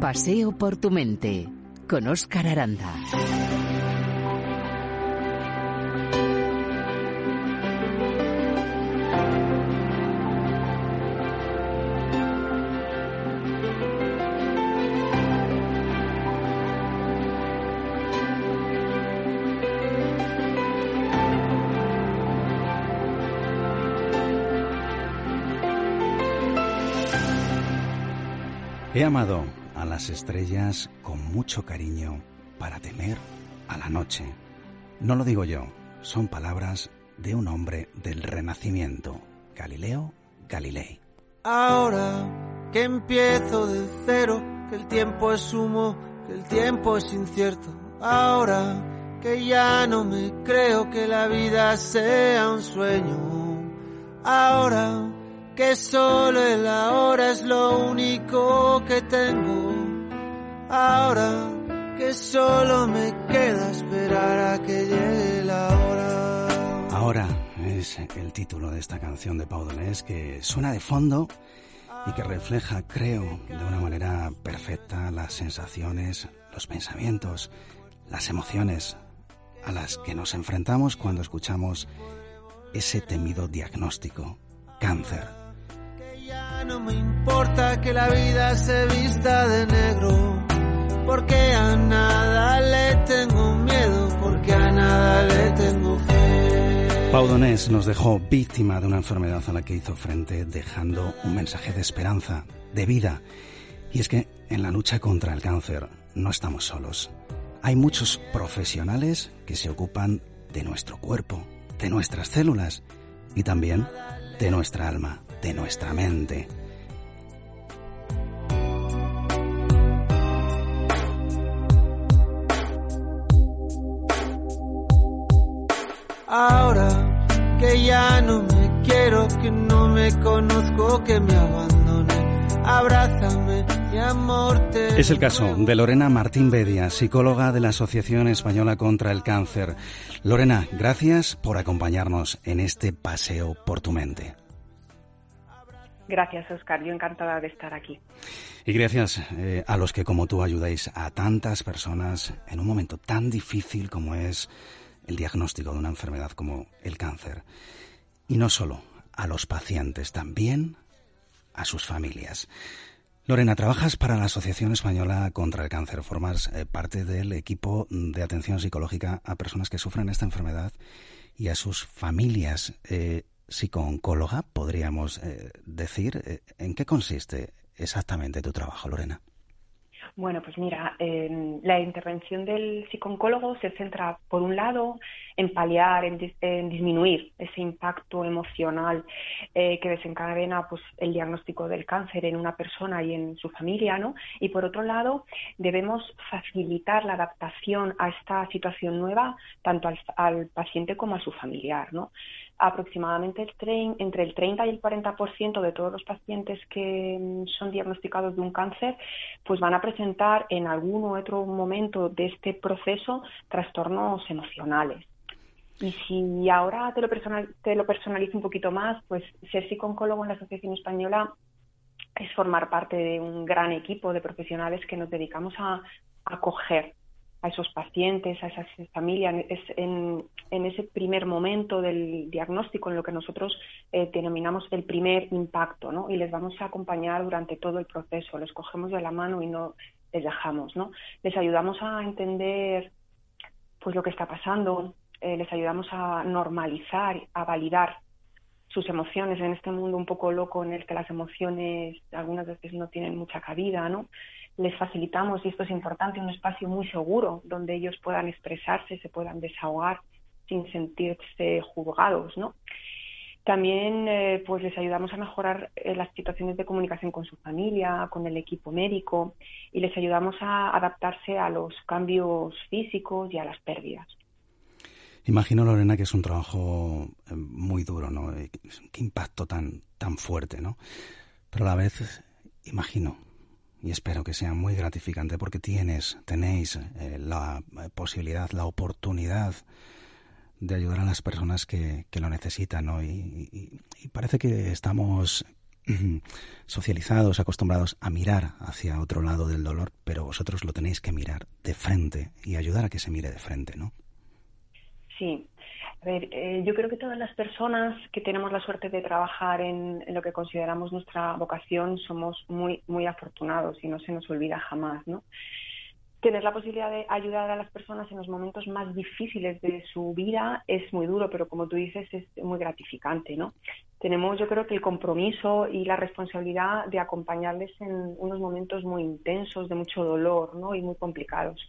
Paseo por tu mente con Oscar Aranda. He amado las estrellas con mucho cariño para temer a la noche. No lo digo yo, son palabras de un hombre del Renacimiento, Galileo Galilei. Ahora que empiezo de cero, que el tiempo es humo, que el tiempo es incierto. Ahora que ya no me creo que la vida sea un sueño. Ahora que solo el ahora es lo único que tengo. Ahora que solo me queda esperar a que llegue la hora. Ahora es el título de esta canción de Pau Donés que suena de fondo y que refleja, creo, de una manera perfecta las sensaciones, los pensamientos, las emociones a las que nos enfrentamos cuando escuchamos ese temido diagnóstico, cáncer no me importa que la vida se vista de negro, porque a nada le tengo miedo, porque a nada le tengo fe. Pau Donés nos dejó víctima de una enfermedad a la que hizo frente, dejando un mensaje de esperanza, de vida. Y es que en la lucha contra el cáncer no estamos solos. Hay muchos profesionales que se ocupan de nuestro cuerpo, de nuestras células y también de nuestra alma de nuestra mente. Ahora que ya no me quiero, que no me conozco, que me abandone, abrázame y amor Es el caso de Lorena Martín Bedia, psicóloga de la Asociación Española contra el Cáncer. Lorena, gracias por acompañarnos en este paseo por tu mente. Gracias, Oscar. Yo encantada de estar aquí. Y gracias eh, a los que, como tú, ayudáis a tantas personas en un momento tan difícil como es el diagnóstico de una enfermedad como el cáncer. Y no solo a los pacientes, también a sus familias. Lorena, trabajas para la Asociación Española contra el Cáncer, formas eh, parte del equipo de atención psicológica a personas que sufren esta enfermedad y a sus familias. Eh, psicooncóloga, podríamos eh, decir. Eh, ¿En qué consiste exactamente tu trabajo, Lorena? Bueno, pues mira, la intervención del psicooncólogo se centra, por un lado, en paliar, en, disminuir ese impacto emocional eh, que desencadena pues, el diagnóstico del cáncer en una persona y en su familia, ¿no? Y por otro lado, debemos facilitar la adaptación a esta situación nueva tanto al paciente como a su familiar, ¿no? Aproximadamente el entre el 30 y el 40% de todos los pacientes que mm, son diagnosticados de un cáncer, pues van a presentar en algún u otro momento de este proceso trastornos emocionales. Y si ahora te lo, personal, te lo personalizo un poquito más, pues ser psicólogo en la Asociación Española es formar parte de un gran equipo de profesionales que nos dedicamos a acoger a esos pacientes, a esas familias, es en, ese primer momento del diagnóstico en lo que nosotros eh, denominamos el primer impacto, ¿no? Y les vamos a acompañar durante todo el proceso, les cogemos de la mano y no les dejamos, ¿no? Les ayudamos a entender pues lo que está pasando, eh, les ayudamos a normalizar, a validar sus emociones en este mundo un poco loco en el que las emociones algunas veces no tienen mucha cabida, ¿no? les facilitamos, y esto es importante, un espacio muy seguro donde ellos puedan expresarse, se puedan desahogar sin sentirse juzgados, ¿no? También eh, pues les ayudamos a mejorar eh, las situaciones de comunicación con su familia, con el equipo médico y les ayudamos a adaptarse a los cambios físicos y a las pérdidas. Imagino, Lorena, que es un trabajo eh, muy duro, ¿no? Qué impacto tan, tan fuerte, ¿no? Pero a la vez, imagino y espero que sea muy gratificante porque tienes, tenéis la posibilidad, la oportunidad de ayudar a las personas que, lo necesitan, ¿no? Y, parece que estamos socializados, acostumbrados a mirar hacia otro lado del dolor, pero vosotros lo tenéis que mirar de frente y ayudar a que se mire de frente, ¿no? Sí. A ver, eh, yo creo que todas las personas que tenemos la suerte de trabajar en, en, lo que consideramos nuestra vocación somos muy, muy afortunados y no se nos olvida jamás, ¿no? tener la posibilidad de ayudar a las personas en los momentos más difíciles de su vida es muy duro, pero como tú dices, es muy gratificante, ¿no? Tenemos, yo creo que el compromiso y la responsabilidad de acompañarles en unos momentos muy intensos, de mucho dolor, ¿no? Y muy complicados.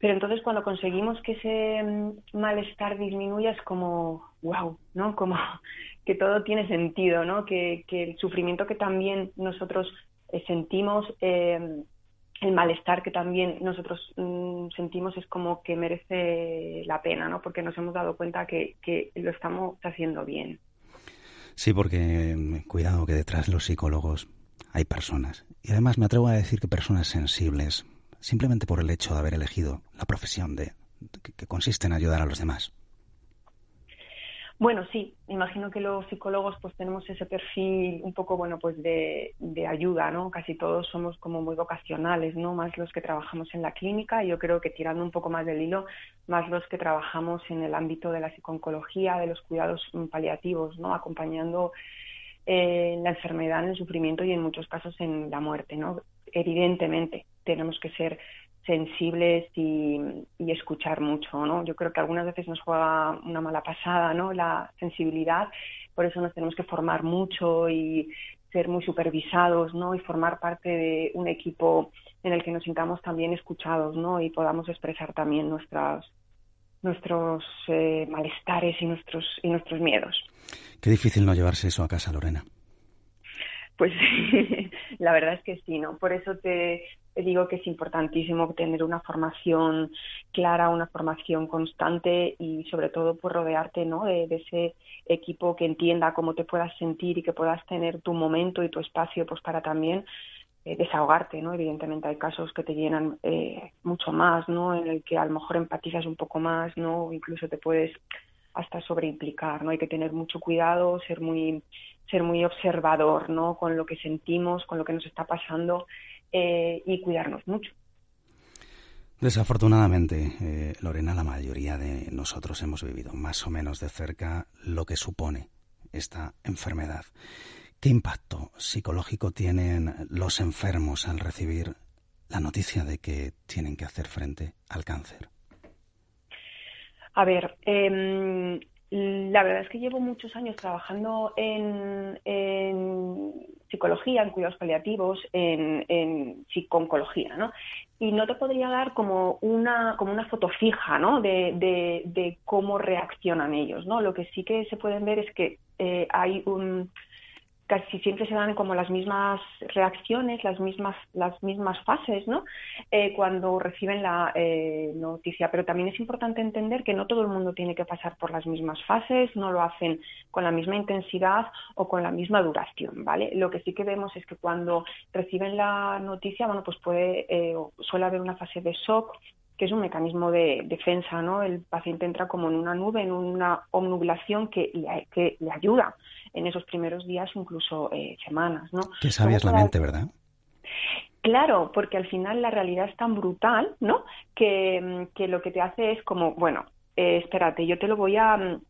Pero entonces cuando conseguimos que ese mm, malestar disminuya es como, wow, ¿no? Como que todo tiene sentido, ¿no? Que, el sufrimiento que también nosotros eh, sentimos eh, el malestar que también nosotros mm, sentimos es como que merece la pena, ¿no? Porque nos hemos dado cuenta que, que lo estamos haciendo bien. Sí, porque mm, cuidado que detrás de los psicólogos hay personas. Y además me atrevo a decir que personas sensibles, simplemente por el hecho de haber elegido la profesión de que consiste en ayudar a los demás. Bueno, sí, imagino que los psicólogos pues tenemos ese perfil un poco, bueno, pues de, ayuda, ¿no? Casi todos somos como muy vocacionales, ¿no? Más los que trabajamos en la clínica y yo creo que tirando un poco más del hilo, más los que trabajamos en el ámbito de la psiconcología, de los cuidados paliativos, ¿no? Acompañando eh, la enfermedad, en el sufrimiento y en muchos casos en la muerte, ¿no? Evidentemente, tenemos que ser sensibles y, escuchar mucho, ¿no? Yo creo que algunas veces nos juega una mala pasada, ¿no? La sensibilidad, por eso nos tenemos que formar mucho y ser muy supervisados, ¿no? Y formar parte de un equipo en el que nos sintamos también escuchados, ¿no? Y podamos expresar también nuestras nuestros eh, malestares y nuestros y nuestros miedos. Qué difícil no llevarse eso a casa, Lorena. Pues la verdad es que sí, ¿no? Por eso te, digo que es importantísimo tener una formación clara, una formación constante y sobre todo pues rodearte, ¿no? De, ese equipo que entienda cómo te puedas sentir y que puedas tener tu momento y tu espacio pues para también eh, desahogarte, ¿no? Evidentemente hay casos que te llenan eh, mucho más, ¿no? En el que a lo mejor empatizas un poco más, ¿no? incluso te puedes hasta sobreimplicar, ¿no? Hay que tener mucho cuidado, ser muy ser muy observador ¿no? con lo que sentimos, con lo que nos está pasando eh, y cuidarnos mucho. Desafortunadamente, eh, Lorena, la mayoría de nosotros hemos vivido más o menos de cerca lo que supone esta enfermedad. ¿Qué impacto psicológico tienen los enfermos al recibir la noticia de que tienen que hacer frente al cáncer? A ver, eh, la verdad es que llevo muchos años trabajando en, psicología, en cuidados paliativos, en, en psiconcología, ¿no? Y no te podría dar como una, como una foto fija, ¿no? De, de, cómo reaccionan ellos, ¿no? Lo que sí que se pueden ver es que eh, hay un casi siempre se dan como las mismas reacciones, las mismas, las mismas fases, ¿no? Eh, cuando reciben la eh, noticia. Pero también es importante entender que no todo el mundo tiene que pasar por las mismas fases, no lo hacen con la misma intensidad o con la misma duración, ¿vale? Lo que sí que vemos es que cuando reciben la noticia, bueno, pues puede, eh, suele haber una fase de shock, que es un mecanismo de defensa, ¿no? El paciente entra como en una nube, en una omnublación que que le ayuda en esos primeros días, incluso eh, semanas, ¿no? Qué sabia es la mente, ¿verdad? Claro, porque al final la realidad es tan brutal, ¿no? Que, mm, lo que te hace es como, bueno, eh, espérate, yo te lo voy a... Mm,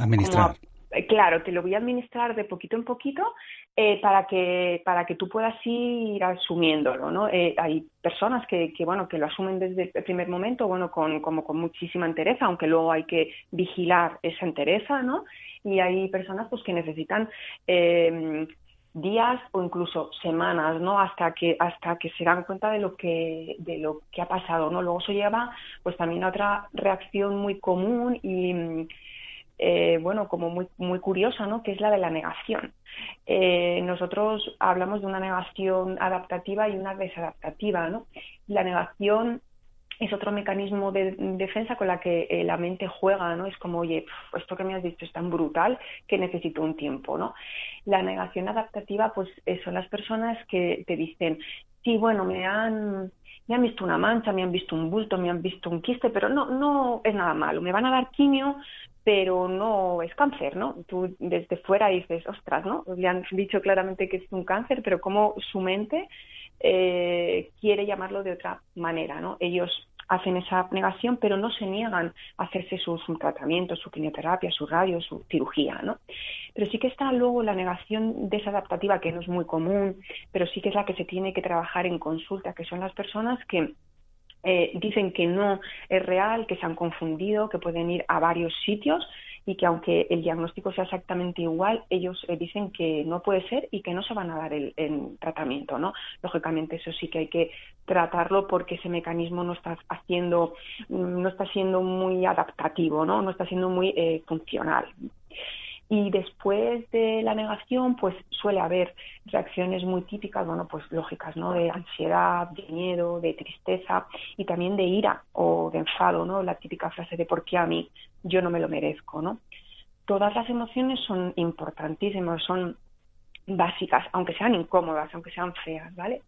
Administrar. Claro, te lo voy a administrar de poquito en poquito eh, para que para que tú puedas ir asumiéndolo, ¿no? Eh, hay personas que, que, bueno que lo asumen desde el primer momento, bueno con como con muchísima entereza, aunque luego hay que vigilar esa entereza, ¿no? Y hay personas pues que necesitan eh, días o incluso semanas, ¿no? Hasta que hasta que se dan cuenta de lo que de lo que ha pasado, ¿no? Luego eso lleva pues también a otra reacción muy común y eh, bueno, como muy, muy curiosa, ¿no? Que es la de la negación. Eh, nosotros hablamos de una negación adaptativa y una desadaptativa, ¿no? La negación es otro mecanismo de defensa con la que eh, la mente juega, ¿no? Es como, oye, esto que me has dicho es tan brutal que necesito un tiempo, ¿no? La negación adaptativa, pues son las personas que te dicen, sí, bueno, me han me han visto una mancha, me han visto un bulto, me han visto un quiste, pero no, no es nada malo. Me van a dar quimio, pero no es cáncer, ¿no? Tú desde fuera dices, ostras, ¿no? Le han dicho claramente que es un cáncer, pero como su mente eh, quiere llamarlo de otra manera, ¿no? Ellos hacen esa negación, pero no se niegan a hacerse su, tratamiento, su quimioterapia, su radio, su cirugía, ¿no? Pero sí que está luego la negación desadaptativa, que no es muy común, pero sí que es la que se tiene que trabajar en consulta, que son las personas que eh, dicen que no es real, que se han confundido, que pueden ir a varios sitios y que aunque el diagnóstico sea exactamente igual, ellos eh, dicen que no puede ser y que no se van a dar el, tratamiento, ¿no? Lógicamente eso sí que hay que tratarlo porque ese mecanismo no está haciendo, no está siendo muy adaptativo, ¿no? No está siendo muy eh, funcional. Y después de la negación, pues suele haber reacciones muy típicas, bueno, pues lógicas, ¿no? De ansiedad, de miedo, de tristeza y también de ira o de enfado, ¿no? La típica frase de ¿por qué a mí? Yo no me lo merezco, ¿no? Todas las emociones son importantísimas, son básicas, aunque sean incómodas, aunque sean feas, ¿vale?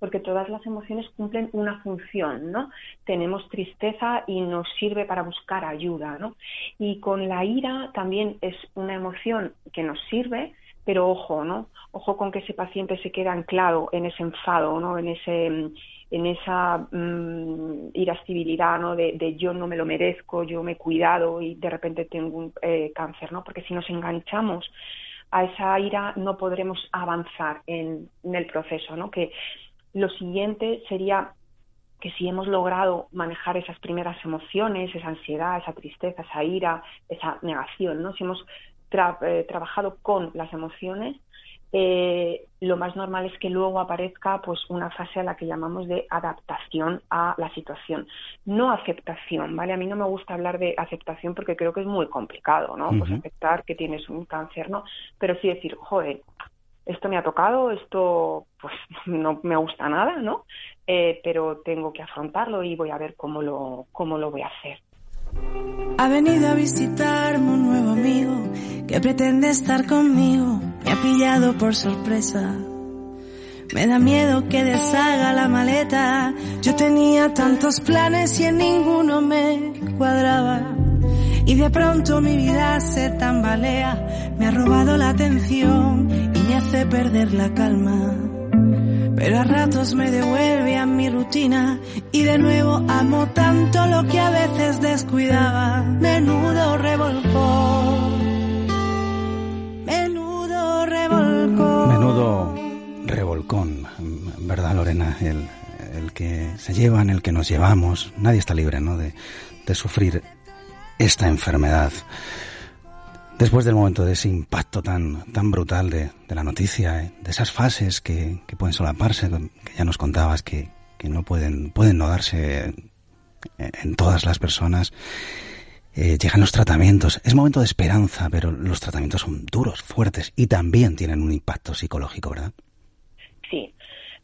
Porque todas las emociones cumplen una función, ¿no? Tenemos tristeza y nos sirve para buscar ayuda, ¿no? Y con la ira también es una emoción que nos sirve, pero ojo, ¿no? Ojo con que ese paciente se quede anclado en ese enfado, ¿no? En ese en esa mm, irascibilidad, ¿no? De, yo no me lo merezco, yo me he cuidado y de repente tengo un eh, cáncer, ¿no? Porque si nos enganchamos a esa ira no podremos avanzar en, en el proceso, ¿no? Que lo siguiente sería que si hemos logrado manejar esas primeras emociones, esa ansiedad, esa tristeza, esa ira, esa negación, ¿no? Si hemos eh, trabajado con las emociones, eh, lo más normal es que luego aparezca pues una fase a la que llamamos de adaptación a la situación, no aceptación, ¿vale? A mí no me gusta hablar de aceptación porque creo que es muy complicado, ¿no? Pues aceptar que tienes un cáncer, ¿no? Pero sí decir, joder, esto me ha tocado, esto pues no me gusta nada, ¿no? Eh, pero tengo que afrontarlo y voy a ver cómo lo, cómo lo voy a hacer. Ha venido a visitarme un nuevo amigo que pretende estar conmigo. Me ha pillado por sorpresa. Me da miedo que deshaga la maleta. Yo tenía tantos planes y en ninguno me cuadraba. Y de pronto mi vida se tambalea. Me ha robado la atención me hace perder la calma. Pero a ratos me devuelve a mi rutina y de nuevo amo tanto lo que a veces descuidaba. Menudo revolcón. Menudo revolcón. Menudo revolcón, ¿verdad Lorena? El, el que se llevan, el que nos llevamos. Nadie está libre, ¿no? De, de sufrir esta enfermedad después del momento de ese impacto tan, tan brutal de, la noticia, eh, de esas fases que, pueden solaparse, que ya nos contabas que, no pueden, pueden no darse en todas las personas, eh, llegan los tratamientos. Es momento de esperanza, pero los tratamientos son duros, fuertes y también tienen un impacto psicológico, ¿verdad? Sí.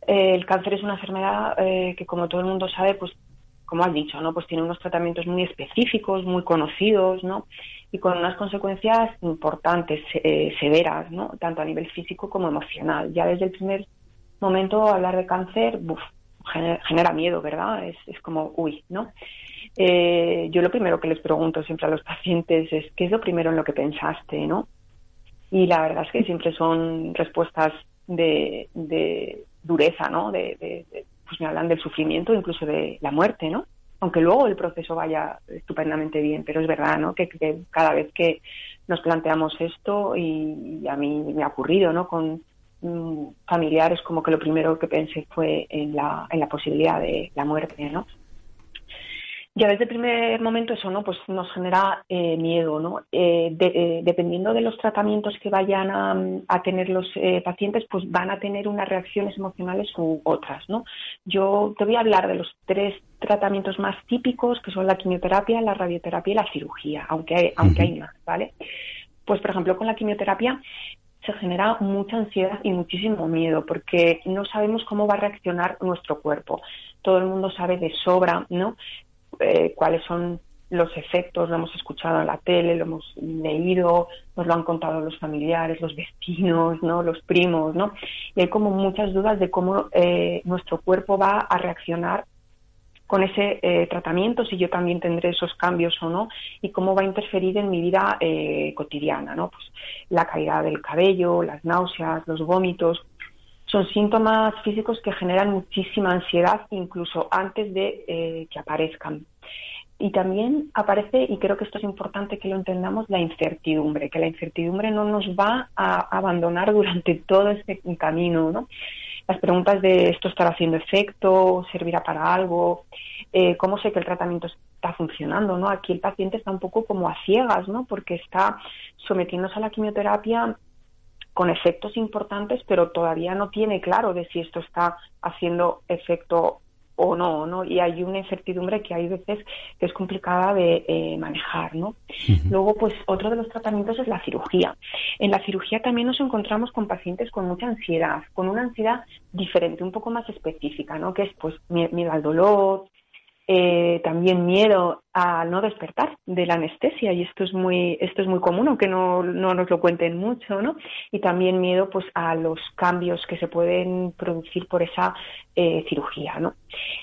el cáncer es una enfermedad eh, que, como todo el mundo sabe, pues como has dicho, ¿no? Pues tiene unos tratamientos muy específicos, muy conocidos, ¿no? Y con unas consecuencias importantes, eh, severas, ¿no? Tanto a nivel físico como emocional. Ya desde el primer momento hablar de cáncer, genera, miedo, ¿verdad? Es, es como, uy, ¿no? Eh, yo lo primero que les pregunto siempre a los pacientes es, ¿qué es lo primero en lo que pensaste, ¿no? Y la verdad es que siempre son respuestas de, de dureza, ¿no? de pues me hablan del sufrimiento, incluso de la muerte, ¿no? Aunque luego el proceso vaya estupendamente bien, pero es verdad, ¿no? Que, cada vez que nos planteamos esto, y, a mí me ha ocurrido, ¿no? Con mm, familiares, como que lo primero que pensé fue en la, en la posibilidad de la muerte, ¿no? Ya desde el primer momento eso no pues nos genera eh, miedo no eh, eh, dependiendo de los tratamientos que vayan a, tener los pacientes pues van a tener unas reacciones emocionales u otras no yo te voy a hablar de los tres tratamientos más típicos que son la quimioterapia la radioterapia y la cirugía aunque hay, aunque hay más vale pues por ejemplo con la quimioterapia se genera mucha ansiedad y muchísimo miedo porque no sabemos cómo va a reaccionar nuestro cuerpo. Todo el mundo sabe de sobra, ¿no? Eh, cuáles son los efectos, lo hemos escuchado en la tele, lo hemos leído, nos lo han contado los familiares, los vecinos, ¿no? los primos, ¿no? Y hay como muchas dudas de cómo eh, nuestro cuerpo va a reaccionar con ese eh, tratamiento, si yo también tendré esos cambios o no, y cómo va a interferir en mi vida cotidiana, ¿no? Pues la caída del cabello, las náuseas, los vómitos, son síntomas físicos que generan muchísima ansiedad incluso antes de eh, que aparezcan. Y también aparece, y creo que esto es importante que lo entendamos, la incertidumbre, que la incertidumbre no nos va a abandonar durante todo este camino, ¿no? Las preguntas de esto estará haciendo efecto, servirá para algo, eh, cómo sé que el tratamiento está funcionando, ¿no? Aquí el paciente está un poco como a ciegas, ¿no? Porque está sometiéndose a la quimioterapia con efectos importantes, pero todavía no tiene claro de si esto está haciendo efecto o no, ¿no? Y hay una incertidumbre que hay veces que es complicada de eh, manejar, ¿no? Luego, pues otro de los tratamientos es la cirugía. En la cirugía también nos encontramos con pacientes con mucha ansiedad, con una ansiedad diferente, un poco más específica, ¿no? Que es, pues, miedo al dolor, eh, también miedo a no despertar de la anestesia y esto es muy esto es muy común aunque no, no nos lo cuenten mucho no y también miedo pues a los cambios que se pueden producir por esa eh, cirugía no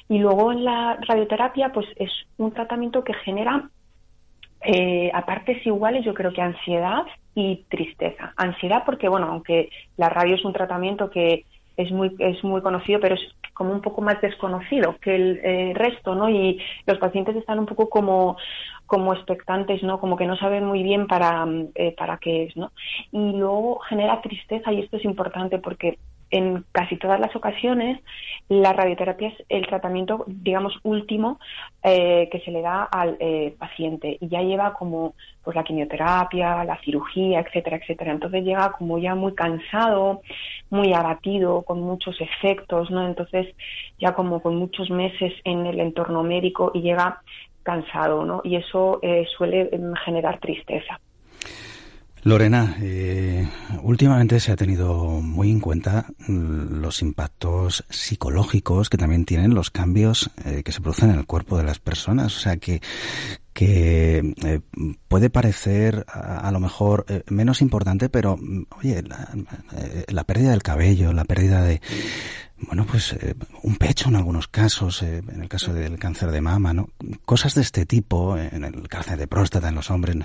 y luego en la radioterapia pues es un tratamiento que genera eh, a partes iguales yo creo que ansiedad y tristeza. Ansiedad porque bueno aunque la radio es un tratamiento que es muy es muy conocido pero es como un poco más desconocido que el eh, resto, ¿no? Y los pacientes están un poco como como expectantes, ¿no? Como que no saben muy bien para, eh, para qué es, ¿no? Y luego genera tristeza y esto es importante porque en casi todas las ocasiones la radioterapia es el tratamiento, digamos, último eh, que se le da al eh, paciente y ya lleva como pues la quimioterapia, la cirugía, etcétera, etcétera. Entonces llega como ya muy cansado, muy abatido, con muchos efectos, ¿no? Entonces ya como con muchos meses en el entorno médico y llega cansado, ¿no? Y eso eh, suele em, generar tristeza. Lorena, eh, últimamente se ha tenido muy en cuenta mm, los impactos psicológicos que también tienen los cambios eh, que se producen en el cuerpo de las personas. O sea que que eh, puede parecer a, lo mejor menos importante, pero mm, oye, la, pérdida del cabello, la pérdida de bueno, pues un pecho en algunos casos, en el caso del cáncer de mama, ¿no? Cosas de este tipo, en el cáncer de próstata en los hombres,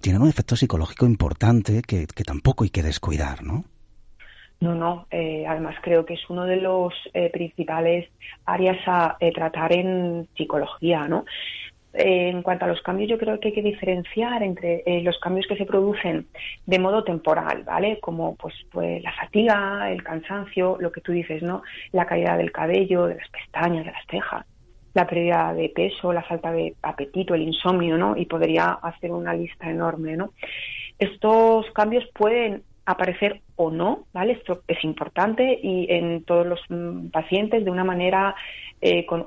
tienen un efecto psicológico importante que, tampoco hay que descuidar, ¿no? No, no. Eh, además creo que es uno de los eh, principales áreas a eh, tratar en psicología, ¿no? en cuanto a los cambios, yo creo que hay que diferenciar entre los cambios que se producen de modo temporal, ¿vale? Como pues, pues la fatiga, el cansancio, lo que tú dices, ¿no? La caída del cabello, de las pestañas, de las cejas la pérdida de peso, la falta de apetito, el insomnio, ¿no? Y podría hacer una lista enorme, ¿no? Estos cambios pueden aparecer o no, ¿vale? Esto es importante y en todos los mm, pacientes de una manera eh, con,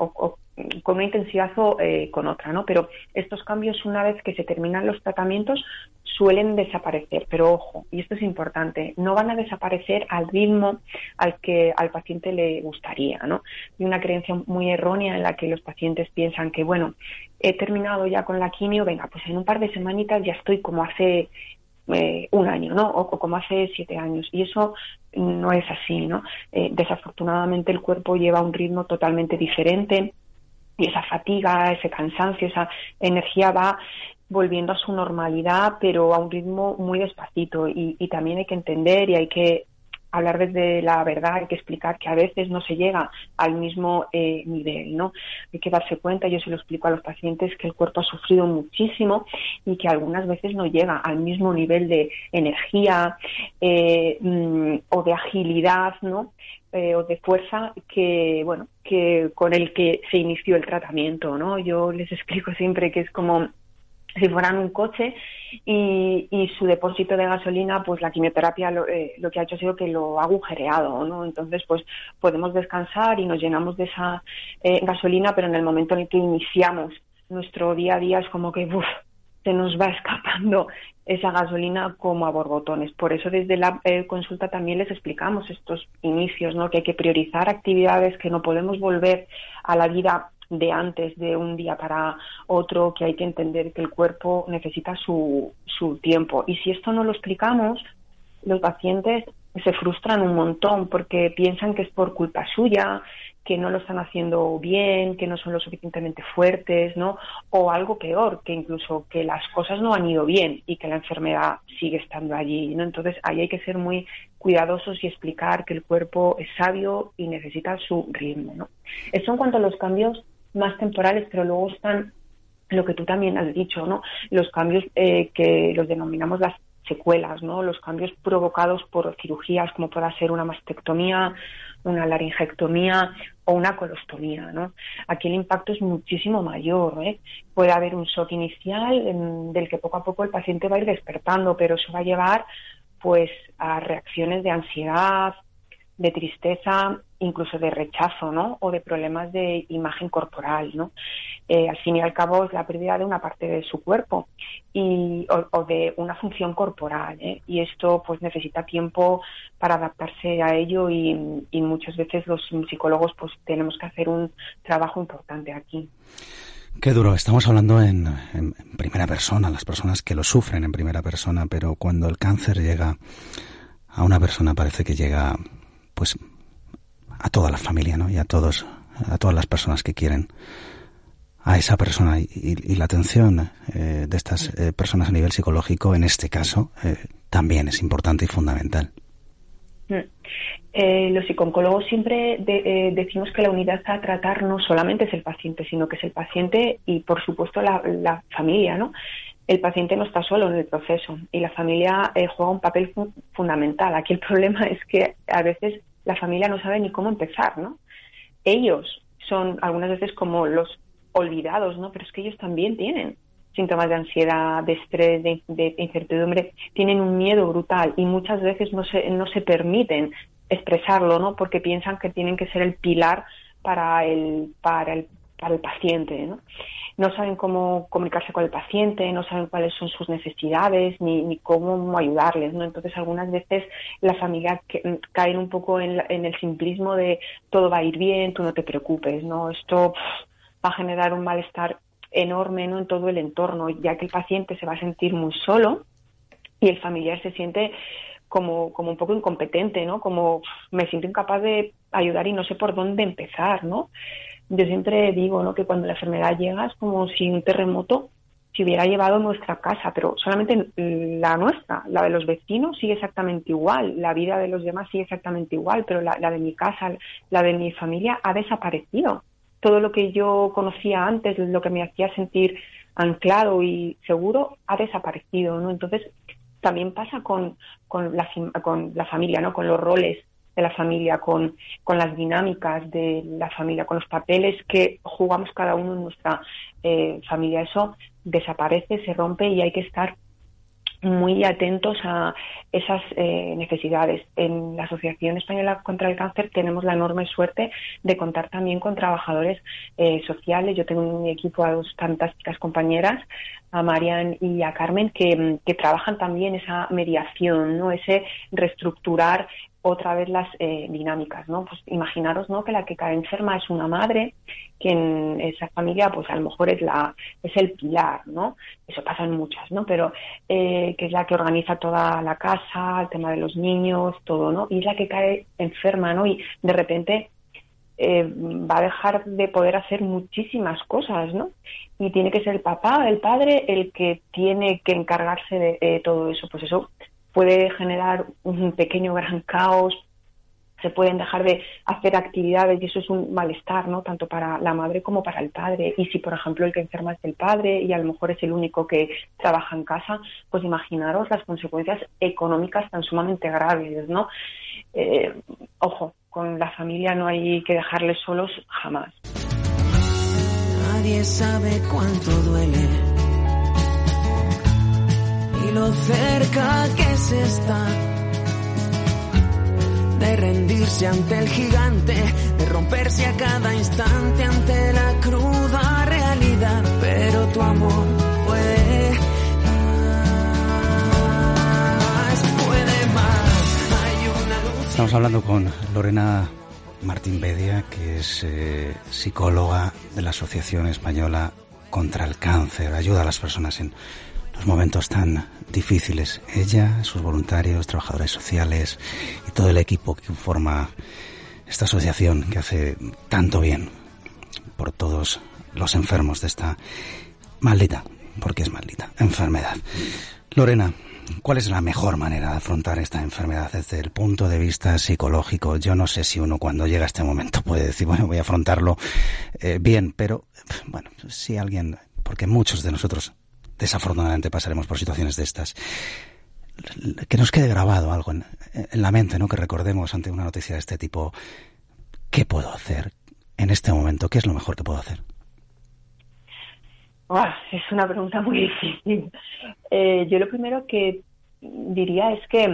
con una intensidad o eh, con otra, ¿no? Pero estos cambios, una vez que se terminan los tratamientos, suelen desaparecer. Pero ojo, y esto es importante, no van a desaparecer al ritmo al que al paciente le gustaría, ¿no? Hay una creencia muy errónea en la que los pacientes piensan que, bueno, he terminado ya con la quimio, venga, pues en un par de semanitas ya estoy como hace eh, un año, ¿no? O, como hace siete años. Y eso no es así, ¿no? Eh, desafortunadamente el cuerpo lleva un ritmo totalmente diferente y esa fatiga, ese cansancio, esa energía va volviendo a su normalidad, pero a un ritmo muy despacito. Y, también hay que entender y hay que hablar desde la verdad, hay que explicar que a veces no se llega al mismo eh, nivel, ¿no? Hay que darse cuenta, yo se lo explico a los pacientes, que el cuerpo ha sufrido muchísimo y que algunas veces no llega al mismo nivel de energía eh, mm, o de agilidad, ¿no? Eh, o de fuerza que bueno que con el que se inició el tratamiento no yo les explico siempre que es como si fueran un coche y, y, su depósito de gasolina, pues la quimioterapia lo, eh, lo, que ha hecho ha sido que lo ha agujereado, ¿no? Entonces, pues podemos descansar y nos llenamos de esa eh, gasolina, pero en el momento en el que iniciamos nuestro día a día es como que uf, se nos va escapando esa gasolina como a borbotones. Por eso desde la eh, consulta también les explicamos estos inicios, ¿no? Que hay que priorizar actividades, que no podemos volver a la vida de antes de un día para otro, que hay que entender que el cuerpo necesita su, su tiempo. Y si esto no lo explicamos, los pacientes se frustran un montón porque piensan que es por culpa suya, que no lo están haciendo bien, que no son lo suficientemente fuertes, ¿no? O algo peor, que incluso que las cosas no han ido bien y que la enfermedad sigue estando allí, ¿no? Entonces ahí hay que ser muy cuidadosos y explicar que el cuerpo es sabio y necesita su ritmo, ¿no? Eso en cuanto a los cambios más temporales, pero luego están lo que tú también has dicho, ¿no? Los cambios eh, que los denominamos las secuelas, ¿no? Los cambios provocados por cirugías como pueda ser una mastectomía, una laringectomía o una colostomía, ¿no? Aquí el impacto es muchísimo mayor, ¿eh? Puede haber un shock inicial del que poco a poco el paciente va a ir despertando, pero eso va a llevar pues a reacciones de ansiedad, de tristeza, incluso de rechazo, ¿no? O de problemas de imagen corporal, ¿no? Eh, al fin y al cabo es la pérdida de una parte de su cuerpo y, o, de una función corporal, ¿eh? Y esto pues necesita tiempo para adaptarse a ello y, muchas veces los psicólogos pues tenemos que hacer un trabajo importante aquí. Qué duro, estamos hablando en, en, primera persona, las personas que lo sufren en primera persona, pero cuando el cáncer llega a una persona parece que llega pues a toda la familia, ¿no? Y a todos, a todas las personas que quieren a esa persona y, la atención eh, de estas eh, personas a nivel psicológico, en este caso, eh, también es importante y fundamental. Mm. los psicólogos siempre decimos que la unidad a tratar no solamente es el paciente, sino que es el paciente y, por supuesto, la, la familia, ¿no? el paciente no está solo en el proceso y la familia eh, juega un papel fundamental. Aquí el problema es que a veces la familia no sabe ni cómo empezar, ¿no? Ellos son algunas veces como los olvidados, ¿no? Pero es que ellos también tienen síntomas de ansiedad, de estrés, de, incertidumbre, tienen un miedo brutal y muchas veces no se, no se permiten expresarlo, ¿no? Porque piensan que tienen que ser el pilar para el, para el, para el paciente, ¿no? No saben cómo comunicarse con el paciente, no saben cuáles son sus necesidades ni, ni cómo ayudarles, ¿no? Entonces algunas veces la familia mm, caen un poco en, el simplismo de todo va a ir bien, tú no te preocupes, ¿no? Esto va a generar un malestar enorme ¿no? en todo el entorno, ya que el paciente se va a sentir muy solo y el familiar se siente como, como un poco incompetente, ¿no? Como me siento incapaz de ayudar y no sé por dónde empezar, ¿no? Yo siempre digo ¿no? que cuando la enfermedad llega es como si un terremoto se hubiera llevado nuestra casa, pero solamente la nuestra, la de los vecinos sigue exactamente igual, la vida de los demás sigue exactamente igual, pero la, de mi casa, la de mi familia ha desaparecido. Todo lo que yo conocía antes, lo que me hacía sentir anclado y seguro, ha desaparecido, ¿no? Entonces, también pasa con, con, la, con la familia, ¿no? Con los roles de la familia, con, con las dinámicas de la familia, con los papeles que jugamos cada uno en nuestra eh, familia. Eso desaparece, se rompe y hay que estar muy atentos a esas eh, necesidades. En la Asociación Española contra el Cáncer tenemos la enorme suerte de contar también con trabajadores eh, sociales. Yo tengo en mi equipo a dos fantásticas compañeras, a Marian y a Carmen, que, que trabajan también esa mediación, ¿no? ese reestructurar otra vez las eh, dinámicas, ¿no? Pues imaginaros, ¿no? Que la que cae enferma es una madre, que en esa familia, pues a lo mejor es la es el pilar, ¿no? Eso pasa en muchas, ¿no? Pero eh, que es la que organiza toda la casa, el tema de los niños, todo, ¿no? Y es la que cae enferma, ¿no? Y de repente eh, va a dejar de poder hacer muchísimas cosas, ¿no? Y tiene que ser el papá, el padre, el que tiene que encargarse de todo eso. Pues eso puede generar un pequeño gran caos, se pueden dejar de hacer actividades y eso es un malestar, ¿no? Tanto para la madre como para el padre. Y si, por ejemplo, el que enferma es el padre y a lo mejor es el único que trabaja en casa, pues imaginaros las consecuencias económicas tan sumamente graves, ¿no? Eh, ojo, con la familia no hay que dejarles solos jamás. Nadie sabe cuánto duele lo cerca que se está de rendirse ante el gigante, de romperse a cada instante ante la cruda realidad, pero tu amor puede más, puede más. Hay una luz. Estamos hablando con Lorena Martín Bedia, que es eh, psicóloga de la Asociación Española contra el Cáncer. Ayuda a las personas en los momentos tan difíciles. Ella, sus voluntarios, trabajadores sociales y todo el equipo que forma esta asociación que hace tanto bien por todos los enfermos de esta maldita, porque es maldita, enfermedad. Lorena, ¿cuál es la mejor manera de afrontar esta enfermedad desde el punto de vista psicológico? Yo no sé si uno cuando llega a este momento puede decir, bueno, voy a afrontarlo eh, bien, pero bueno, si alguien, porque muchos de nosotros desafortunadamente pasaremos por situaciones de estas. Que nos quede grabado algo en, la mente, ¿no? Que recordemos ante una noticia de este tipo, ¿qué puedo hacer en este momento? ¿Qué es lo mejor que puedo hacer? es una pregunta muy difícil. Eh, yo lo primero que diría es que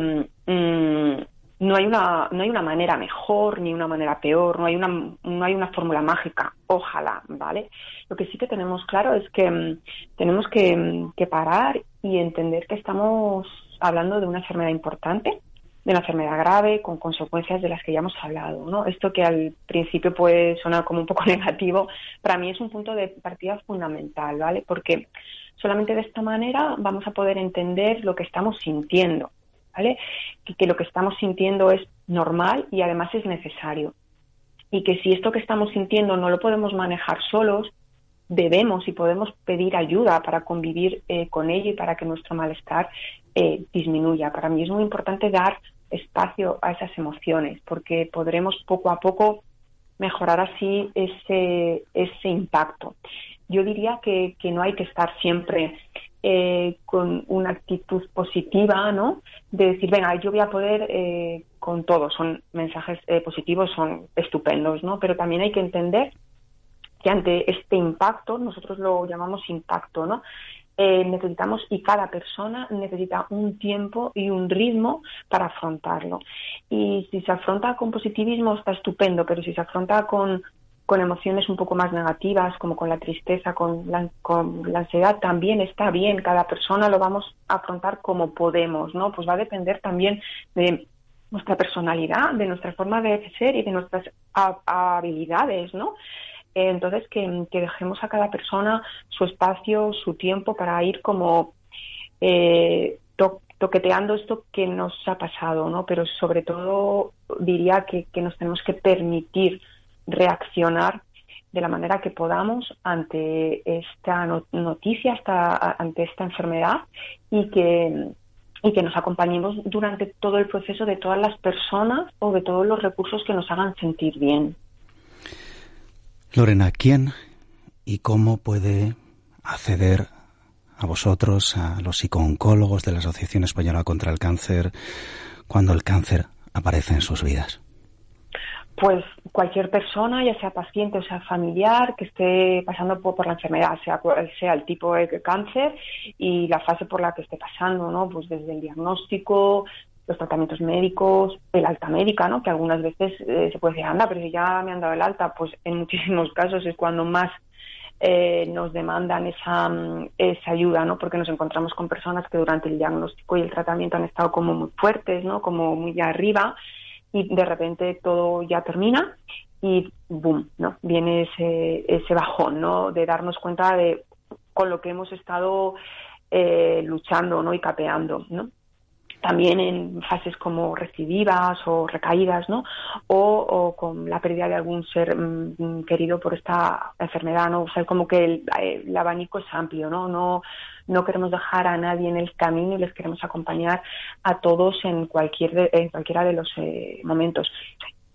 mm, no hay una no hay una manera mejor ni una manera peor no hay una no hay una fórmula mágica ojalá vale lo que sí que tenemos claro es que mm, tenemos que, mm, que, parar y entender que estamos hablando de una enfermedad importante de una enfermedad grave con consecuencias de las que ya hemos hablado no esto que al principio puede sonar como un poco negativo para mí es un punto de partida fundamental vale porque solamente de esta manera vamos a poder entender lo que estamos sintiendo Que, lo que estamos sintiendo es normal y además es necesario. Y que si esto que estamos sintiendo no lo podemos manejar solos, debemos y podemos pedir ayuda para convivir eh, con ello y para que nuestro malestar eh, disminuya. Para mí es muy importante dar espacio a esas emociones porque podremos poco a poco mejorar así ese, ese impacto. Yo diría que, que no hay que estar siempre eh, con una actitud positiva, ¿no? De decir, venga, yo voy a poder eh, con todo. Son mensajes eh, positivos, son estupendos, ¿no? Pero también hay que entender que ante este impacto, nosotros lo llamamos impacto, ¿no? necesitamos y cada persona necesita un tiempo y un ritmo para afrontarlo. Y si se afronta con positivismo está estupendo, pero si se afronta con con emociones un poco más negativas, como con la tristeza, con la, con la ansiedad, también está bien. Cada persona lo vamos a afrontar como podemos, ¿no? Pues va a depender también de nuestra personalidad, de nuestra forma de ser y de nuestras habilidades, ¿no? Entonces, que, dejemos a cada persona su espacio, su tiempo para ir como eh, toqueteando esto que nos ha pasado, ¿no? Pero sobre todo diría que, que nos tenemos que permitir reaccionar de la manera que podamos ante esta noticia, ante esta enfermedad y que, y que nos acompañemos durante todo el proceso de todas las personas o de todos los recursos que nos hagan sentir bien. Lorena, ¿quién y cómo puede acceder a vosotros, a los psicooncólogos de la Asociación Española contra el Cáncer, cuando el cáncer aparece en sus vidas? Pues cualquier persona, ya sea paciente o sea familiar, que esté pasando por, la enfermedad, sea cual sea el tipo de cáncer y la fase por la que esté pasando, ¿no? Pues desde el diagnóstico, los tratamientos médicos, el alta médica, ¿no? Que algunas veces eh, se puede decir, anda, pero si ya me han dado el alta, pues en muchísimos casos es cuando más eh, nos demandan esa, esa ayuda, ¿no? Porque nos encontramos con personas que durante el diagnóstico y el tratamiento han estado como muy fuertes, ¿no? Como muy arriba y de repente todo ya termina y boom, ¿no? Viene ese, ese bajón, ¿no? De darnos cuenta de con lo que hemos estado eh, luchando, ¿no? Y capeando, ¿no? También en fases como recidivas o recaídas, ¿no? O, con la pérdida de algún ser mm, querido por esta enfermedad, ¿no? O sea, como que el, el, abanico es amplio, ¿no? No no queremos dejar a nadie en el camino y les queremos acompañar a todos en cualquier en cualquiera de los eh, momentos.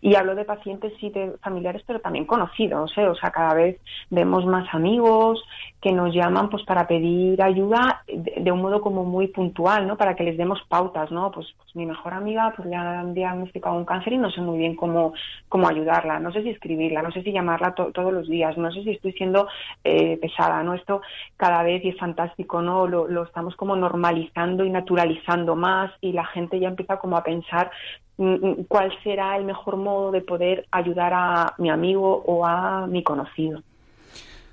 Y hablo de pacientes y de familiares, pero también conocidos, ¿eh? O sea, cada vez vemos más amigos que nos llaman pues para pedir ayuda de, un modo como muy puntual, ¿no? Para que les demos pautas, ¿no? Pues, pues, mi mejor amiga pues le han diagnosticado un cáncer y no sé muy bien cómo, cómo ayudarla, no sé si escribirla, no sé si llamarla todos los días, no sé si estoy siendo eh, pesada, ¿no? Esto cada vez y es fantástico, ¿no? Lo, lo estamos como normalizando y naturalizando más y la gente ya empieza como a pensar Mm, mm, cuál será el mejor modo de poder ayudar a mi amigo o a mi conocido.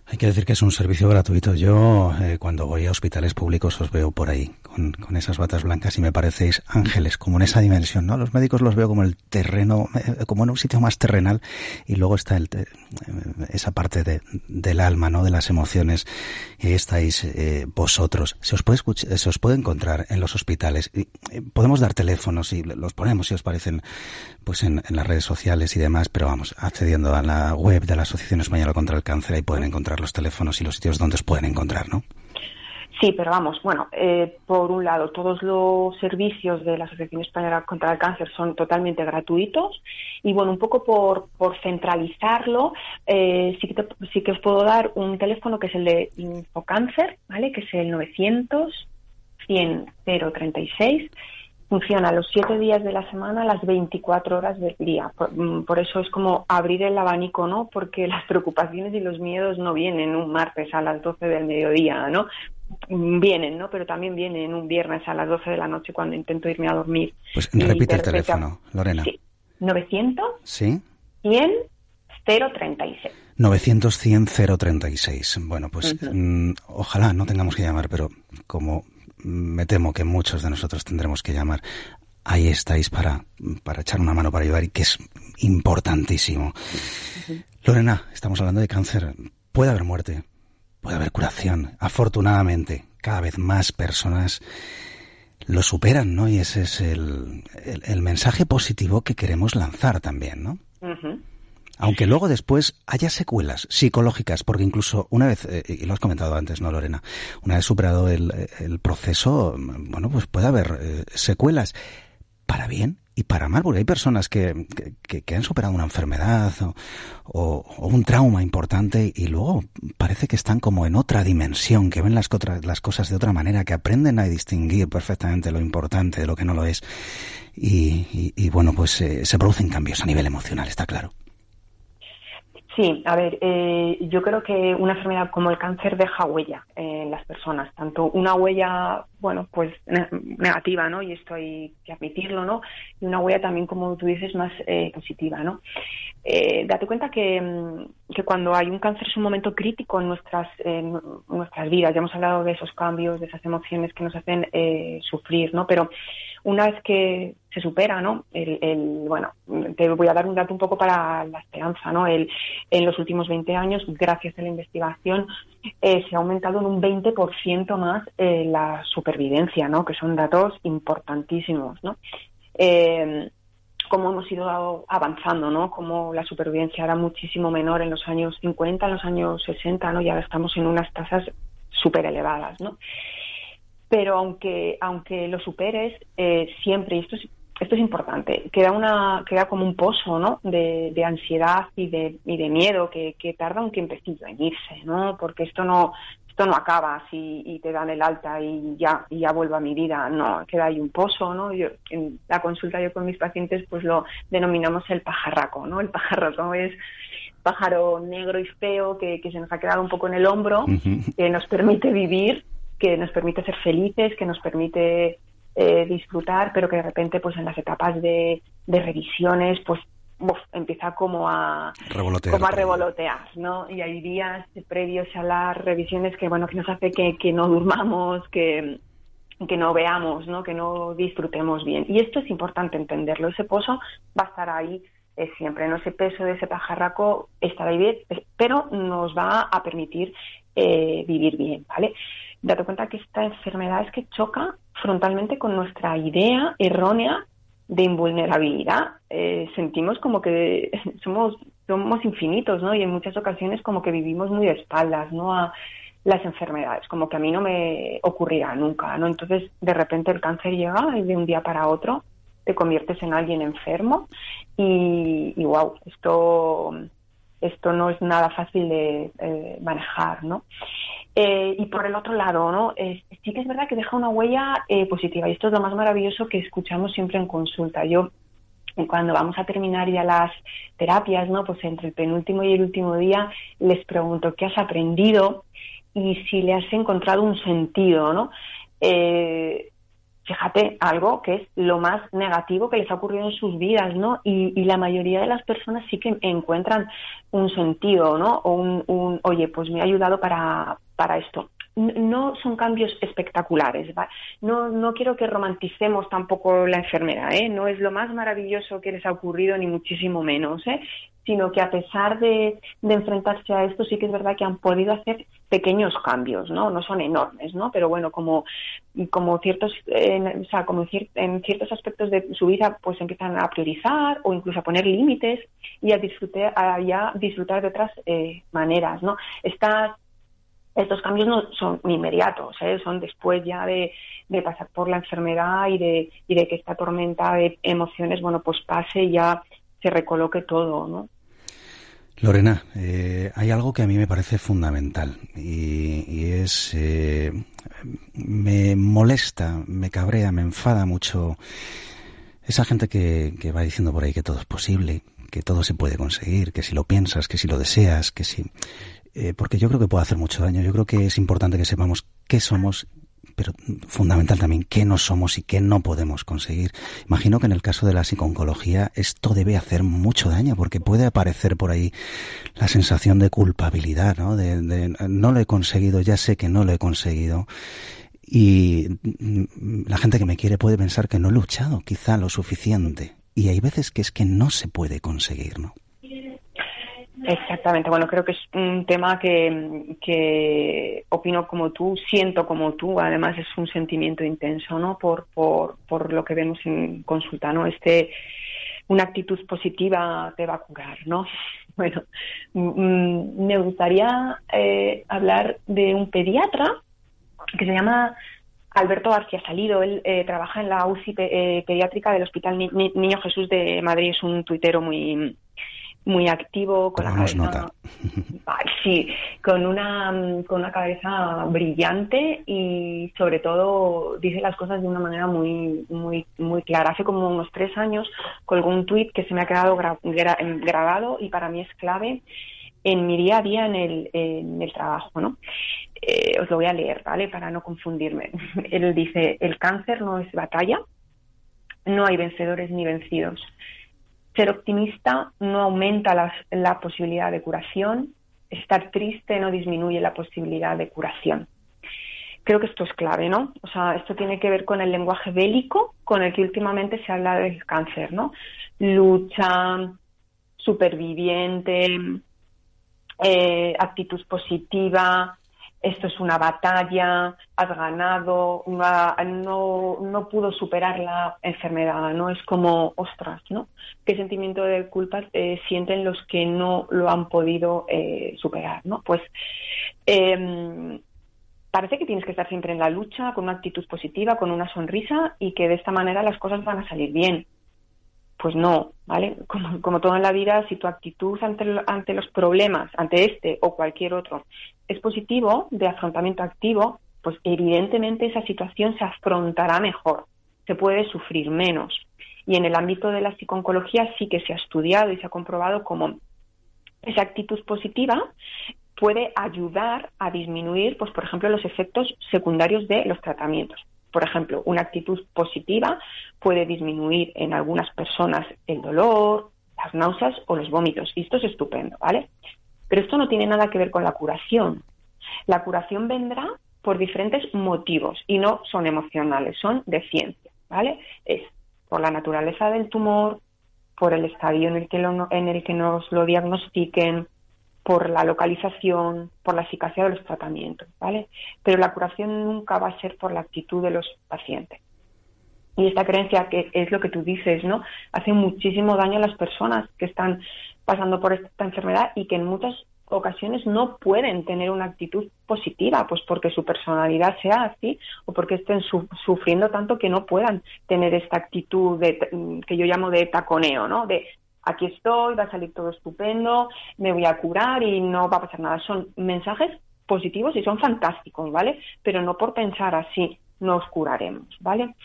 Hay que decir que es un servicio gratuito. Yo eh, cuando voy a hospitales públicos os veo por ahí con, con, esas batas blancas y me parecéis ángeles, como en esa dimensión, ¿no? Los médicos los veo como el terreno, eh, como en un sitio más terrenal y luego está el, eh, esa parte de, del alma, ¿no? De las emociones y ahí estáis vosotros. Se os puede escuchar, se os puede encontrar en los hospitales. podemos dar teléfonos y los ponemos si os parecen pues en, en las redes sociales y demás, pero vamos, accediendo a la web de la Asociación Española contra el Cáncer ahí pueden encontrar los teléfonos y los sitios donde os pueden encontrar, ¿no? Sí, pero vamos, bueno, eh, por un lado, todos los servicios de la Asociación Española contra el Cáncer son totalmente gratuitos y, bueno, un poco por, por centralizarlo, eh, sí, que sí que os puedo dar un teléfono que es el de Infocáncer, ¿vale? Que es el 900 100 036 funciona los siete días de la semana, las 24 horas del día. Mm, por, eso es como abrir el abanico, ¿no? Porque las preocupaciones y los miedos no vienen un martes a las 12 del mediodía, ¿no? Vienen, ¿no? Pero también vienen un viernes a las 12 de la noche cuando intento irme a dormir. Pues repite el teléfono, Lorena. Sí. 900 ¿Sí? 100 036. 900 100 036. Bueno, pues mm, ojalá no tengamos que llamar, pero como me temo que muchos de nosotros tendremos que llamar. Ahí estáis para, para echar una mano, para ayudar y que es importantísimo. Lorena, estamos hablando de cáncer. Puede haber muerte, puede haber curación. Afortunadamente, cada vez más personas lo superan, ¿no? Y ese es el, el, mensaje positivo que queremos lanzar también, ¿no? Aunque luego después haya secuelas psicológicas, porque incluso una vez, eh, y lo has comentado antes, ¿no, Lorena? Una vez superado el, proceso, bueno, pues puede haber eh, secuelas para bien y para mal, porque hay personas que, que, han superado una enfermedad o, un trauma importante y luego parece que están como en otra dimensión, que ven las, cosas de otra manera, que aprenden a distinguir perfectamente lo importante de lo que no lo es. Y, y, bueno, pues eh, se producen cambios a nivel emocional, está claro. Sí, a ver, eh, yo creo que una enfermedad como el cáncer deja huella en las personas, tanto una huella, bueno, pues negativa, ¿no? Y esto hay que admitirlo, ¿no? Y una huella también, como tú dices, más eh, positiva, ¿no? Eh, date cuenta que, mm, que, cuando hay un cáncer es un momento crítico en nuestras, en nuestras vidas. Ya hemos hablado de esos cambios, de esas emociones que nos hacen eh, sufrir, ¿no? Pero una vez que se supera, ¿no? El, el, bueno, te voy a dar un dato un poco para la esperanza, ¿no? El, en los últimos 20 años, gracias a la investigación, eh, se ha aumentado en un 20% más eh, la supervivencia, ¿no? Que son datos importantísimos, ¿no? Eh, cómo hemos ido avanzando, ¿no? Como la supervivencia era muchísimo menor en los años 50, en los años 60, ¿no? Y ahora estamos en unas tasas súper elevadas, ¿no? pero aunque, aunque lo superes, eh, siempre, y esto es, esto es importante, queda, una, queda como un pozo ¿no? de, de ansiedad y de, y de miedo que, que tarda un tiempecillo en irse, ¿no? porque esto no, esto no acaba así y te dan el alta y ya y ya vuelvo a mi vida. No queda ahí un pozo no yo en la consulta yo con mis pacientes pues lo denominamos el pajarraco no el pajarraco es pájaro negro y feo que, que se nos ha quedado un poco en el hombro que nos permite vivir que nos permite ser felices, que nos permite eh, disfrutar, pero que de repente, pues en las etapas de, revisiones, pues empieza como a revolotear, como a revolotear, ¿no? Y hay días previos a las revisiones que, bueno, que nos hace que, que no durmamos, que, que no veamos, ¿no? Que no disfrutemos bien. Y esto es importante entenderlo. Ese pozo va a estar ahí eh, siempre, ¿no? Ese peso de ese pajarraco estará ahí bien, pero nos va a permitir eh, vivir bien, ¿vale? date cuenta que esta enfermedad es que choca frontalmente con nuestra idea errónea de invulnerabilidad. Eh, sentimos como que somos, somos infinitos, ¿no? Y en muchas ocasiones como que vivimos muy de espaldas, ¿no? A las enfermedades, como que a mí no me ocurrirá nunca, ¿no? Entonces, de repente el cáncer llega y de un día para otro te conviertes en alguien enfermo y, y wow, esto, esto no es nada fácil de eh, manejar, ¿no? Eh, y por el otro lado, ¿no? sí que es verdad que deja una huella eh, positiva y esto es lo más maravilloso que escuchamos siempre en consulta. Yo cuando vamos a terminar ya las terapias, ¿no? Pues entre el penúltimo y el último día les pregunto qué has aprendido y si le has encontrado un sentido, ¿no? Eh, fíjate, algo que es lo más negativo que les ha ocurrido en sus vidas, ¿no? Y, la mayoría de las personas sí que encuentran un sentido, ¿no? O un, oye, pues me ha ayudado para, para esto. No son cambios espectaculares, ¿vale? No, no quiero que romanticemos tampoco la enfermedad, ¿eh? No es lo más maravilloso que les ha ocurrido, ni muchísimo menos, ¿eh? Sino que a pesar de, enfrentarse a esto sí que es verdad que han podido hacer pequeños cambios, ¿no? No son enormes, ¿no? Pero bueno, como, como ciertos, o sea, como en ciertos aspectos de su vida, pues empiezan a priorizar o incluso a poner límites y a disfrutar, a ya disfrutar de otras eh, maneras, ¿no? Estas estos cambios no son inmediatos, ¿eh? son después ya de, de, pasar por la enfermedad y de, y de que esta tormenta de emociones, bueno, pues pase y ya se recoloque todo, ¿no? Lorena, eh, hay algo que a mí me parece fundamental y, es, eh, me molesta, me cabrea, me enfada mucho esa gente que, va diciendo por ahí que todo es posible, que todo se puede conseguir, que si lo piensas, que si lo deseas, que si... Eh, porque yo creo que puede hacer mucho daño. Yo creo que es importante que sepamos qué somos pero fundamental también qué no somos y qué no podemos conseguir. Imagino que en el caso de la psiconcología esto debe hacer mucho daño porque puede aparecer por ahí la sensación de culpabilidad, ¿no? De, de no lo he conseguido, ya sé que no lo he conseguido. Y la gente que me quiere puede pensar que no he luchado quizá lo suficiente. Y hay veces que es que no se puede conseguir, ¿no? Exactamente, bueno, creo que es un tema que, que opino como tú, siento como tú, además es un sentimiento intenso, ¿no? Por, por, por lo que vemos en consulta, ¿no? Este, una actitud positiva te va a curar, ¿no? Bueno, mm, me gustaría eh, hablar de un pediatra que se llama Alberto García Salido. Él eh, trabaja en la UCI eh, pediátrica del Hospital Niño Jesús de Madrid. Es un tuitero muy, muy activo, con la cabeza, sí, con una, con una cabeza brillante y sobre todo dice las cosas de una manera muy, muy, muy clara. Hace como unos tres años colgó un tuit que se me ha quedado grabado y para mí es clave en mi día a día en el, en el trabajo, ¿no? Eh, os lo voy a leer, ¿vale? Para no confundirme. Él dice, el cáncer no es batalla, no hay vencedores ni vencidos ser optimista no aumenta la, posibilidad de curación, estar triste no disminuye la posibilidad de curación. Creo que esto es clave, ¿no? O sea, esto tiene que ver con el lenguaje bélico con el que últimamente se habla del cáncer, ¿no? Lucha, superviviente, eh, actitud positiva, esto es una batalla, has ganado, no, no, pudo superar la enfermedad, ¿no? Es como, ostras, ¿no? ¿Qué sentimiento de culpa eh, sienten los que no lo han podido eh, superar, ¿no? Pues em, parece que tienes que estar siempre en la lucha, con una actitud positiva, con una sonrisa y que de esta manera las cosas van a salir bien. Pues no, ¿vale? Como, como todo en la vida, si tu actitud ante, ante los problemas, ante este o cualquier otro, es positivo, de afrontamiento activo, pues evidentemente esa situación se afrontará mejor, se puede sufrir menos. Y en el ámbito de la psiconcología sí que se ha estudiado y se ha comprobado cómo esa actitud positiva puede ayudar a disminuir, pues por ejemplo, los efectos secundarios de los tratamientos. Por ejemplo, una actitud positiva puede disminuir en algunas personas el dolor, las náuseas o los vómitos. Y esto es estupendo, ¿vale? Pero esto no tiene nada que ver con la curación. La curación vendrá por diferentes motivos y no son emocionales, son de ciencia, ¿vale? Es por la naturaleza del tumor, por el estadio en el que, en el que nos lo diagnostiquen, por la localización, por la eficacia de los tratamientos, ¿vale? Pero la curación nunca va a ser por la actitud de los pacientes. Y esta creencia, que es lo que tú dices, ¿no? Hace muchísimo daño a las personas que están pasando por esta enfermedad y que en muchas ocasiones no pueden tener una actitud positiva, pues porque su personalidad sea así o porque estén sufriendo tanto que no puedan tener esta actitud de, que yo llamo de taconeo, ¿no? De aquí estoy, va a salir todo estupendo, me voy a curar y no va a pasar nada. Son mensajes positivos y son fantásticos, ¿vale? Pero no por pensar así nos curaremos, ¿vale?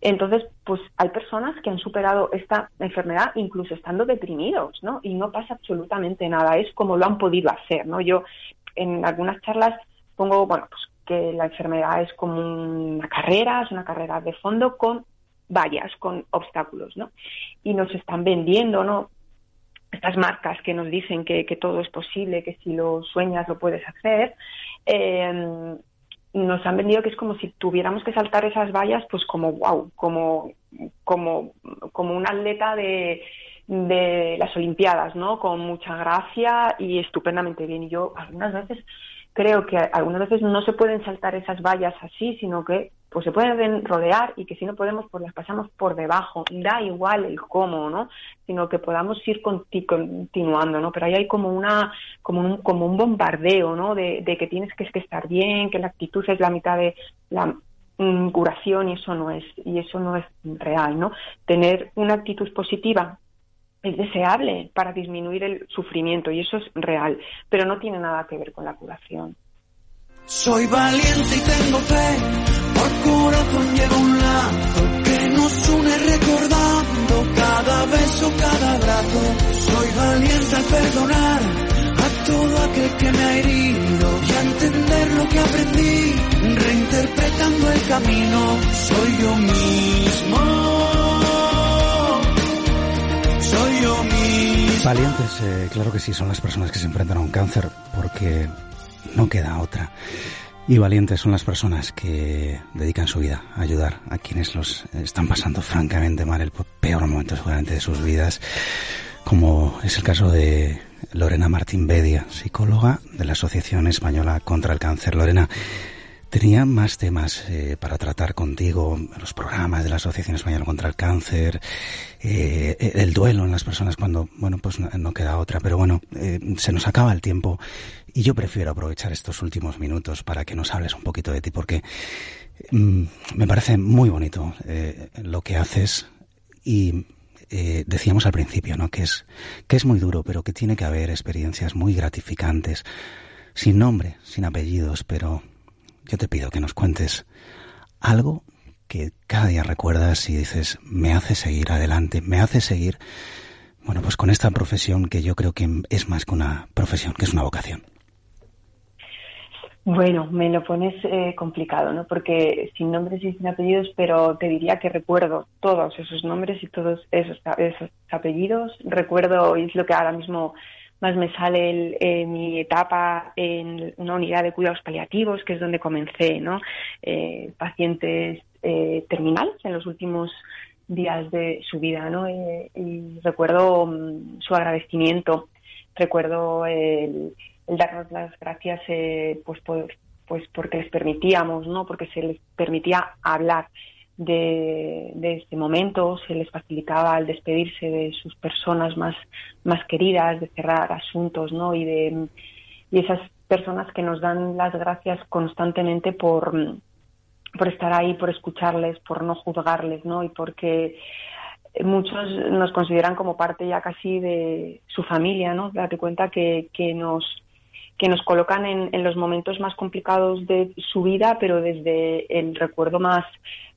Entonces, pues hay personas que han superado esta enfermedad incluso estando deprimidos, ¿no? Y no pasa absolutamente nada, es como lo han podido hacer, ¿no? Yo en algunas charlas pongo, bueno, pues que la enfermedad es como una carrera, es una carrera de fondo con vallas, con obstáculos, ¿no? Y nos están vendiendo, ¿no? Estas marcas que nos dicen que, todo es posible, que si lo sueñas lo puedes hacer. Eh, nos han vendido que es como si tuviéramos que saltar esas vallas, pues como wow, como, como, como un atleta de, de las Olimpiadas, ¿no? Con mucha gracia y estupendamente bien. Y yo algunas veces creo que algunas veces no se pueden saltar esas vallas así, sino que pues se pueden rodear y que si no podemos pues las pasamos por debajo. Da igual el cómo, ¿no? Sino que podamos ir continuando, ¿no? Pero ahí hay como una como un, como un bombardeo, ¿no? De, que tienes que, estar bien, que la actitud es la mitad de la mm, curación y eso no es y eso no es real, ¿no? Tener una actitud positiva es deseable para disminuir el sufrimiento y eso es real, pero no tiene nada que ver con la curación. Soy valiente y tengo fe, por corazón llevo un lazo que nos une recordando cada beso, cada abrazo. Soy valiente al perdonar a todo aquel que me ha herido y a entender lo que aprendí, reinterpretando el camino. Soy yo mismo. Valientes, eh, claro que sí, son las personas que se enfrentan a un cáncer porque no queda otra. Y valientes son las personas que dedican su vida a ayudar a quienes los están pasando francamente mal, el peor momento seguramente de sus vidas, como es el caso de Lorena Martín Bedia, psicóloga de la Asociación Española contra el Cáncer. Lorena, Tenía más temas eh, para tratar contigo, los programas de la Asociación Española contra el Cáncer, eh, el duelo en las personas cuando, bueno, pues no, queda otra. Pero bueno, eh, se nos acaba el tiempo y yo prefiero aprovechar estos últimos minutos para que nos hables un poquito de ti porque mm, me parece muy bonito lo que haces y decíamos al principio, ¿no? Que es, que es muy duro, pero que tiene que haber experiencias muy gratificantes, sin nombre, sin apellidos, pero yo te pido que nos cuentes algo que cada día recuerdas y dices, me hace seguir adelante, me hace seguir, bueno, pues con esta profesión que yo creo que es más que una profesión, que es una vocación. Bueno, me lo pones eh, complicado, ¿no? Porque sin nombres y sin apellidos, pero te diría que recuerdo todos esos nombres y todos esos, esos apellidos. Recuerdo, y es lo que ahora mismo más me sale eh, mi etapa en una unidad de cuidados paliativos, que es donde comencé, ¿no? Eh, pacientes eh, terminales en los últimos días de su vida, ¿no? y recuerdo mm, su agradecimiento, recuerdo el, darnos las gracias, pues, pues porque les permitíamos, ¿no? Porque se les permitía hablar de, este momento, se les facilitaba el despedirse de sus personas más, más queridas, de cerrar asuntos, ¿no? Y de y esas personas que nos dan las gracias constantemente por, por estar ahí, por escucharles, por no juzgarles, ¿no? Y porque muchos nos consideran como parte ya casi de su familia, ¿no? Date cuenta que, que nos que nos colocan en, los momentos más complicados de su vida, pero desde el recuerdo más,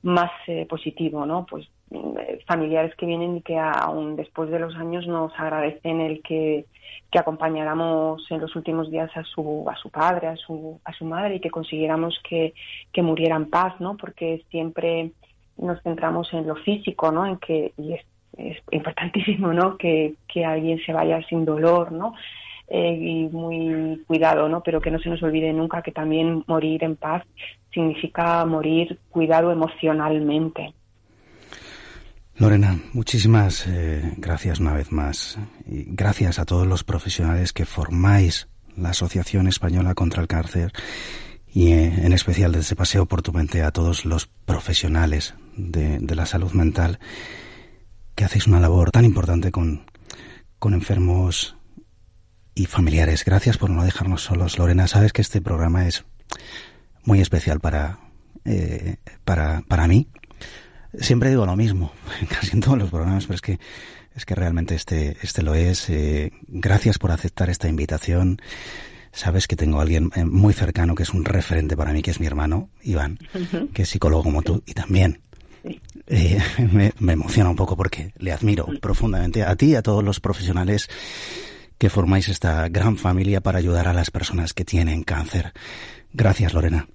más eh, positivo, ¿no? Pues eh, familiares que vienen y que aún después de los años nos agradecen el que, que acompañáramos en los últimos días a su, a su padre, a su, a su madre y que consiguiéramos que, que muriera en paz, ¿no? Porque siempre nos centramos en lo físico, ¿no? En que, y es, es importantísimo, ¿no? Que, que alguien se vaya sin dolor, ¿no? Eh, y muy cuidado, ¿no? Pero que no se nos olvide nunca que también morir en paz significa morir cuidado emocionalmente. Lorena, muchísimas eh, gracias una vez más. Y gracias a todos los profesionales que formáis la Asociación Española contra el Cáncer y eh, en especial desde Paseo por tu Mente a todos los profesionales de, la salud mental que hacéis una labor tan importante con, con enfermos y familiares. Gracias por no dejarnos solos. Lorena, sabes que este programa es muy especial para, eh, para, para mí Siempre digo lo mismo, casi en todos los programas, pero es que es que realmente este este lo es. Eh, gracias por aceptar esta invitación. Sabes que tengo a alguien eh, muy cercano que es un referente para mí, que es mi hermano Iván, que es psicólogo como tú y también eh, me, me, emociona un poco porque le admiro profundamente a ti y a todos los profesionales que formáis esta gran familia para ayudar a las personas que tienen cáncer. Gracias, Lorena.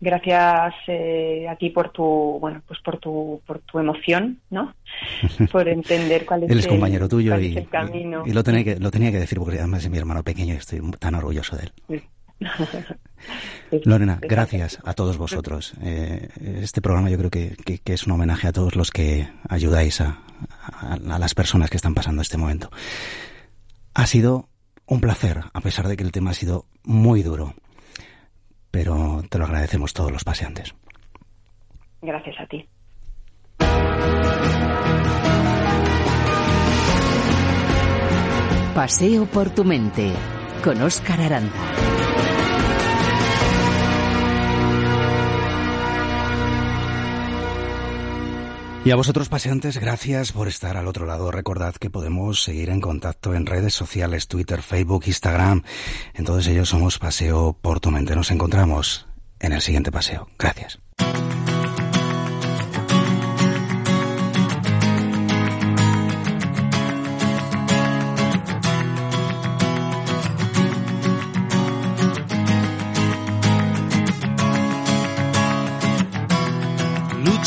Gracias eh, a ti por tu bueno pues por tu por tu emoción no por entender cuál es él es compañero tuyo y, el camino. y, lo tenía que lo tenía que decir porque además es mi hermano pequeño y estoy tan orgulloso de él. Lorena, gracias a todos vosotros. Eh, este programa yo creo que, que, es un homenaje a todos los que ayudáis a, a, a las personas que están pasando este momento. Ha sido un placer, a pesar de que el tema ha sido muy duro pero te lo agradecemos todos los paseantes. Gracias a ti. Paseo por tu mente con Óscar Aranda. Y a vosotros paseantes, gracias por estar al otro lado. Recordad que podemos seguir en contacto en redes sociales, Twitter, Facebook, Instagram. En todos ellos somos Paseo por tu mente. Nos encontramos en el siguiente paseo. Gracias.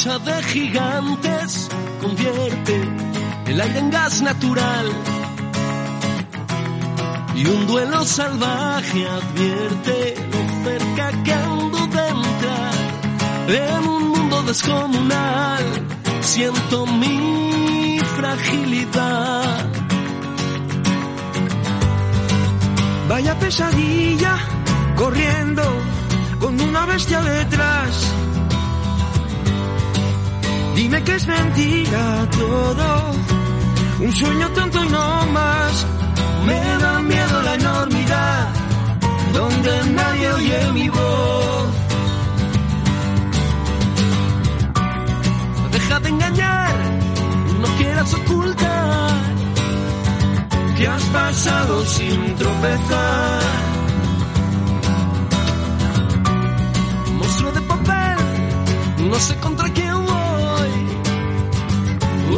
De gigantes convierte el aire en gas natural. Y un duelo salvaje advierte lo cerca que ando de entrar en un mundo descomunal. Siento mi fragilidad. Vaya pesadilla corriendo con una bestia detrás Dime que es mentira todo, un sueño tonto y no más. Me da miedo la enormidad, donde nadie oye mi voz. Deja de engañar, no quieras ocultar que has pasado sin tropezar. Monstruo de papel, no sé contra quién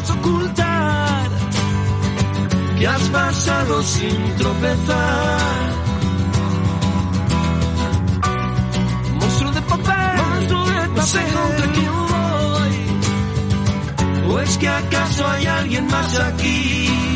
Quieras ocultar que has pasado sin tropezar. Monstruo de papel, monstruo de papel, no sé contra quién voy. ¿O es que acaso hay alguien más aquí?